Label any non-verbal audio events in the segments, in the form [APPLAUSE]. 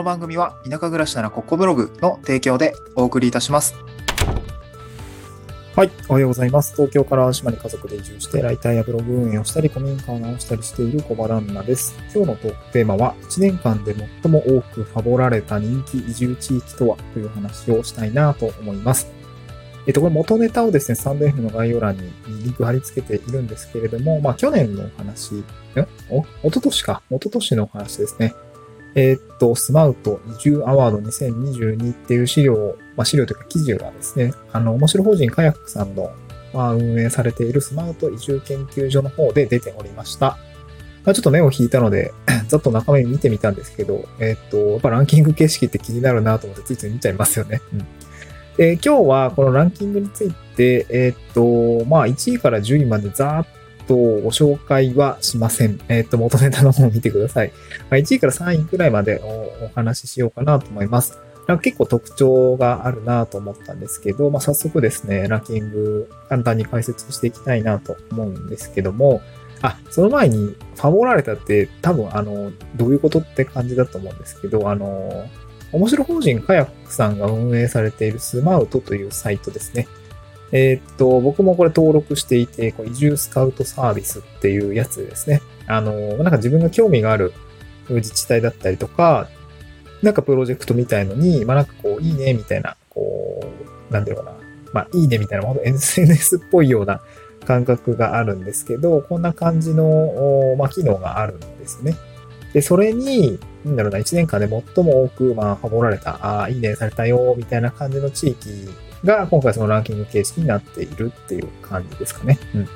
の番組は田舎暮らしならここブログの提供でお送りいたします。はい。おはようございます。東京から島に家族で移住して、ライターやブログ運営をしたり、古民家を直したりしている小原ンナです。今日のトークテーマは、1年間で最も多くファボられた人気移住地域とはという話をしたいなと思います。えっと、これ元ネタをですね、スタンド F の概要欄にリンク貼り付けているんですけれども、まあ去年の話、ん？お、おととしか、おととしの話ですね。えー、っと、スマウト移住アワード2022っていう資料、まあ、資料というか記事がですね、あの、面白法人カヤックさんの、まあ、運営されているスマウト移住研究所の方で出ておりました。まあ、ちょっと目を引いたので、[COUGHS] ざっと中身見てみたんですけど、えー、っと、やっぱランキング形式って気になるなと思ってついつい見ちゃいますよね。うん。で、今日はこのランキングについて、えー、っと、まあ、1位から10位までざーっとご紹介はしません。えっ、と、元ネタの方を見てください。まあ、1位から3位くらいまでお話ししようかなと思います。なんか結構特徴があるなと思ったんですけど、まあ、早速ですね、ランキング簡単に解説していきたいなと思うんですけども、あ、その前に、ファボられたって多分あの、どういうことって感じだと思うんですけど、あの、面白法人カヤックさんが運営されているスマウトというサイトですね。えー、っと、僕もこれ登録していて、こ移住スカウトサービスっていうやつですね。あの、なんか自分が興味がある自治体だったりとか、なんかプロジェクトみたいのに、まあなんかこう、いいねみたいな、こう、なんていうのかな。まあいいねみたいな、ほんと SNS っぽいような感覚があるんですけど、こんな感じの、まあ機能があるんですね。で、それに、なんだろうな、1年間で最も多く、まあ、ハモられた、ああ、いいねされたよ、みたいな感じの地域が今回そのランキング形式になっているっていう感じですかね。うん。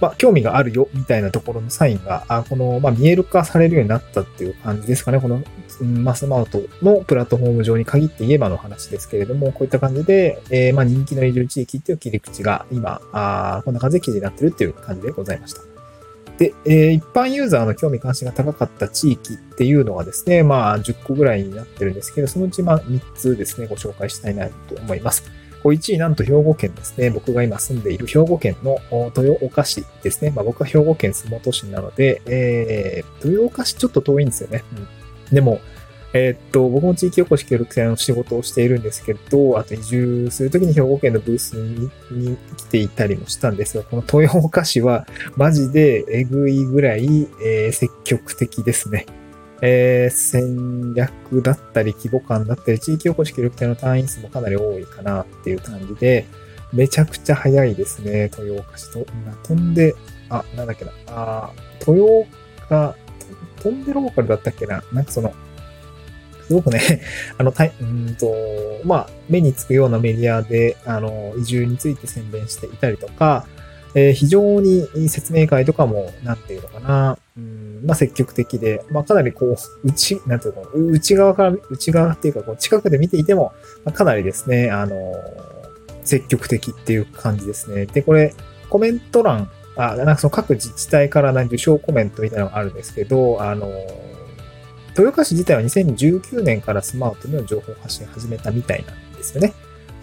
まあ、興味があるよ、みたいなところのサインが、あこの、まあ、見える化されるようになったっていう感じですかね。この、マスマウトのプラットフォーム上に限って言えばの話ですけれども、こういった感じで、えー、まあ、人気の移住地域っていう切り口が今、あこんな感じで記事になってるっていう感じでございました。で、えー、一般ユーザーの興味関心が高かった地域っていうのはですね、まあ10個ぐらいになってるんですけど、そのうちまあ3つですね、ご紹介したいなと思います。1位なんと兵庫県ですね。僕が今住んでいる兵庫県の豊岡市ですね。まあ僕は兵庫県洲本市なので、えー、豊岡市ちょっと遠いんですよね。うん、でも、えー、っと、僕も地域おこし協力隊の仕事をしているんですけど、あと移住するときに兵庫県のブースにに来ていたりもしたんですが、この豊岡市はマジでえぐいぐらい、えー、積極的ですね。えー、戦略だったり規模感だったり、地域おこし協力隊の単位数もかなり多いかなっていう感じで、めちゃくちゃ早いですね、豊岡市と。飛んで、あ、なんだっけな、あ、豊岡、飛んでローカルだったっけな、なんかその、すごくね、[LAUGHS] あの、たい、うんと、まあ、目につくようなメディアで、あの、移住について宣伝していたりとか、えー、非常に説明会とかも、なんていうのかな、うん、まあ、積極的で、まあ、かなりこう、内、なんていうの、内側から、内側っていうか、こう、近くで見ていても、まあ、かなりですね、あの、積極的っていう感じですね。で、これ、コメント欄、あ、なんかその各自治体から受賞コメントみたいなのがあるんですけど、あの、豊岡市自体は2019年からスマートの情報発信始めたみたいなんですよね。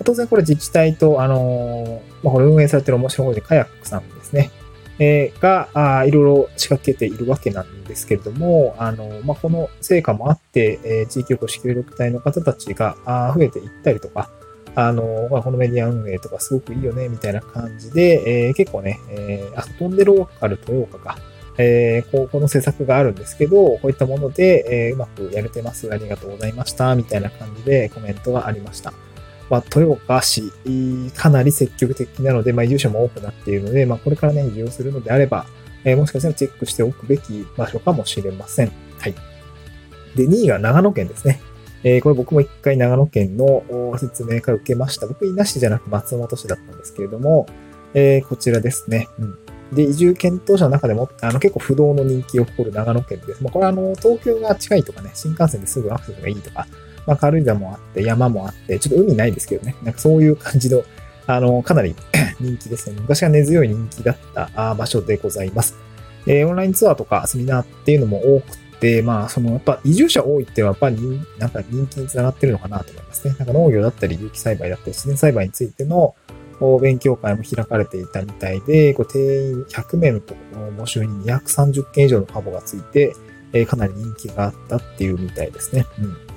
当然これ自治体と、あのまあ、これ運営されてる面白い方でカヤックさんですね。えー、が、あいろいろ仕掛けているわけなんですけれども、あの、まあ、この成果もあって、えー、地域おこし協力隊の方たちがあ増えていったりとか、あの、まあ、このメディア運営とかすごくいいよね、みたいな感じで、えー、結構ね、えー、あ、飛んでローカル豊岡か、えー、こう、この施策があるんですけど、こういったもので、えー、うまくやれてます。ありがとうございました。みたいな感じでコメントがありました。まあ、豊岡市、かなり積極的なので、まあ、移住者も多くなっているので、まあ、これからね、移住するのであれば、えー、もしかしたらチェックしておくべき場所かもしれません。はい。で、2位が長野県ですね。えー、これ僕も一回長野県の説明会を受けました。僕、稲市じゃなく松本市だったんですけれども、えー、こちらですね。うん。で、移住検討者の中でも、あの、結構不動の人気を誇る長野県です。まあ、これはあの、東京が近いとかね、新幹線ですぐアクセスがいいとか、まあ、軽井沢もあって、山もあって、ちょっと海ないですけどね、なんかそういう感じの、あの、かなり [COUGHS] 人気ですね。昔は根強い人気だった場所でございます。えー、オンラインツアーとかセミナーっていうのも多くて、まあ、その、やっぱ移住者多いってはやっぱり、なんか人気につながってるのかなと思いますね。なんか農業だったり、有機栽培だったり、自然栽培についての、勉強会も開かれていたみたいで、こう定員100名のところ募集に230件以上のカボがついて、え、かなり人気があったっていうみたいですね。うん。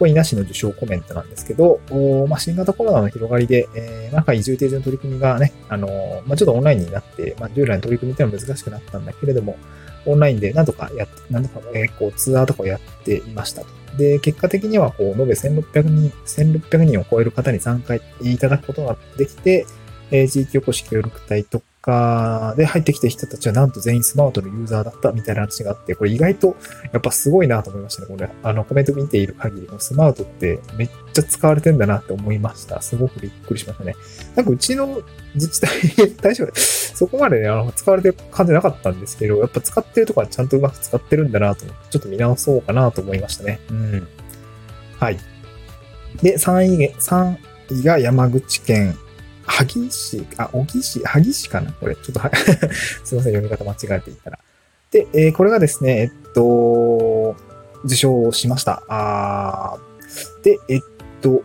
これ、なしの受賞コメントなんですけど、まあ、新型コロナの広がりで、えー、なんか移住定住の取り組みがね、あのー、まあ、ちょっとオンラインになって、まあ、従来の取り組みっていうのは難しくなったんだけれども、オンラインでなんとかやって、なんとか、えー、こう、ツアーとかをやっていましたと。で、結果的には、こう、延べ1600人、1600人を超える方に参加いただくことができて、えー、地域おこし協力隊とかで入ってきた人たちはなんと全員スマートのユーザーだったみたいな話があって、これ意外とやっぱすごいなと思いましたね。これ、あのコメント見ている限りの、スマートってめっちゃ使われてんだなって思いました。すごくびっくりしましたね。なんかうちの自治体、大丈夫、そこまでね、あの、使われてる感じなかったんですけど、やっぱ使ってるとこはちゃんとうまく使ってるんだなと、ちょっと見直そうかなと思いましたね。うん。はい。で、3位、3位が山口県萩市、あ、小木市、萩市かなこれ、ちょっとは [LAUGHS] すいません、読み方間違えていたら。で、えー、これがですね、えっと、受賞しました。あで、えっと、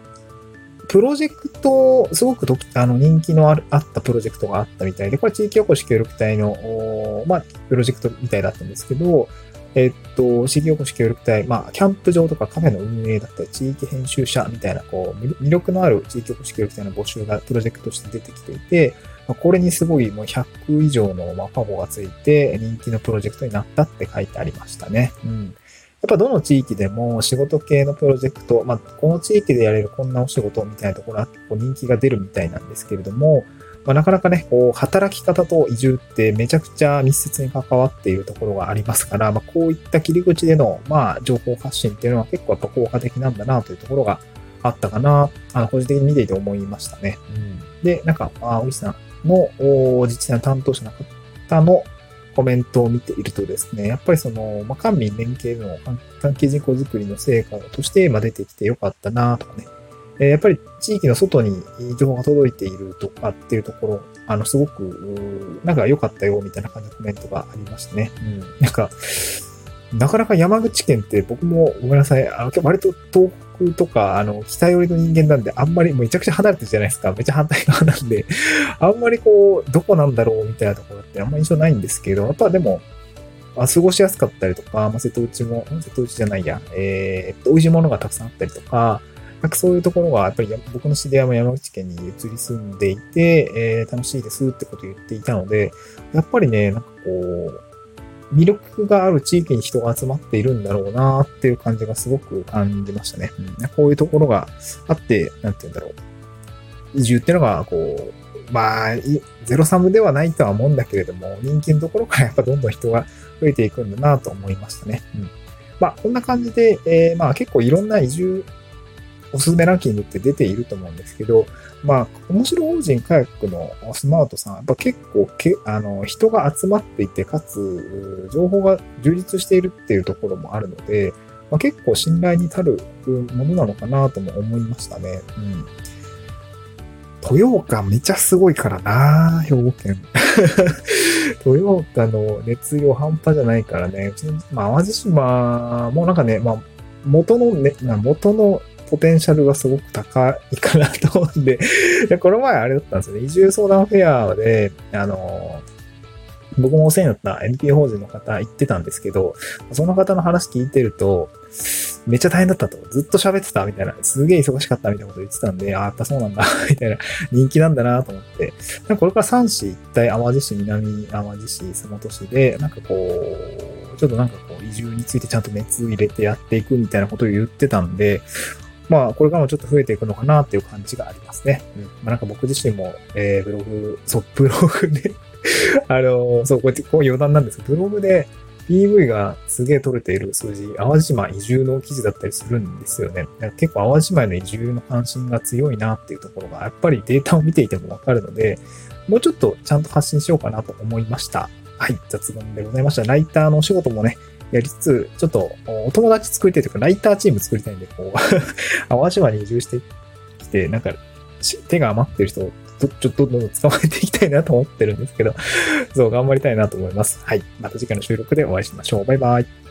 プロジェクト、すごくとあの人気のあるあったプロジェクトがあったみたいで、これ地域おこし協力隊の、まあ、プロジェクトみたいだったんですけど、えっと、地域おこし協力隊、まあ、キャンプ場とかカフェの運営だったり、地域編集者みたいな、こう、魅力のある地域おこし協力隊の募集がプロジェクトとして出てきていて、ま、これにすごいもう100以上の、まあ、パボがついて人気のプロジェクトになったって書いてありましたね。うん。やっぱどの地域でも仕事系のプロジェクト、まあ、この地域でやれるこんなお仕事みたいなところはこう人気が出るみたいなんですけれども、まあ、なかなかね、こう、働き方と移住ってめちゃくちゃ密接に関わっているところがありますから、まあ、こういった切り口での、まあ、情報発信っていうのは結構やっぱ効果的なんだなというところがあったかな、あの、個人的に見ていて思いましたね。うん、で、なんか、あ、おじさんの自治体の担当者の方のコメントを見ているとですね、やっぱりその、まあ、官民連携の関係人口づくりの成果として、まあ、出てきてよかったなとかね、えやっぱり地域の外に情報が届いているとかっていうところ、あの、すごく、なんか良かったよ、みたいな感じのコメントがありましたね。うん。なんか、なかなか山口県って僕もごめんなさい、あの、割と東北とか、あの、北寄りの人間なんで、あんまりめちゃくちゃ離れてるじゃないですか。めちゃ反対側なんで、[LAUGHS] あんまりこう、どこなんだろうみたいなところってあんまり印象ないんですけど、やっぱでも、あ過ごしやすかったりとか、まあ、瀬戸内も、瀬戸内じゃないや、えー、っと、美味しいものがたくさんあったりとか、なんかそういうところが、やっぱり僕の知り合いも山口県に移り住んでいて、えー、楽しいですってことを言っていたので、やっぱりね、なんかこう、魅力がある地域に人が集まっているんだろうなっていう感じがすごく感じましたね。うん、こういうところがあって、なんて言うんだろう。移住っていうのが、こう、まあ、ゼロサムではないとは思うんだけれども、人気のところからやっぱどんどん人が増えていくんだなと思いましたね。うん。まあ、こんな感じで、えー、まあ結構いろんな移住おすすめランキングって出ていると思うんですけど、まあ、面白法人カヤックのスマートさん、やっぱ結構け、あの、人が集まっていて、かつ、情報が充実しているっていうところもあるので、まあ、結構信頼に足るものなのかなとも思いましたね。うん。豊岡めちゃすごいからな兵庫県。[LAUGHS] 豊岡の熱量半端じゃないからね。うちの、まあ、淡路島もなんかね、まあ、元のね、元のポテンシャルがすごく高いかなと思うんで [LAUGHS] この前あれだったんですよね。移住相談フェアで、あの、僕もお世話になった NPO 法人の方言ってたんですけど、その方の話聞いてると、めっちゃ大変だったと。ずっと喋ってたみたいな。すげえ忙しかったみたいなこと言ってたんで、ああ、やっぱそうなんだ [LAUGHS] みたいな。人気なんだなと思って。なんかこれから3市一体、淡路市、南淡路市、洲本市で、なんかこう、ちょっとなんかこう、移住についてちゃんと熱入れてやっていくみたいなことを言ってたんで、まあ、これからもちょっと増えていくのかなっていう感じがありますね。うん。まあ、なんか僕自身も、えー、ブログ、そう、[LAUGHS] ブログで [LAUGHS] あの、そう、こうやって、こう余談なんですけど、ブログで PV がすげえ取れている数字、淡路島移住の記事だったりするんですよね。結構淡路島への移住の関心が強いなっていうところが、やっぱりデータを見ていてもわかるので、もうちょっとちゃんと発信しようかなと思いました。はい、雑談でございました。ライターのお仕事もね、やりつつ、ちょっとお友達作りたいというか、ライターチーム作りたいんで、こう、[LAUGHS] 淡島に移住してきて、なんか、手が余ってる人をちょっとどんどん捕まえていきたいなと思ってるんですけど、そう、頑張りたいなと思います。はい。また次回の収録でお会いしましょう。バイバイ。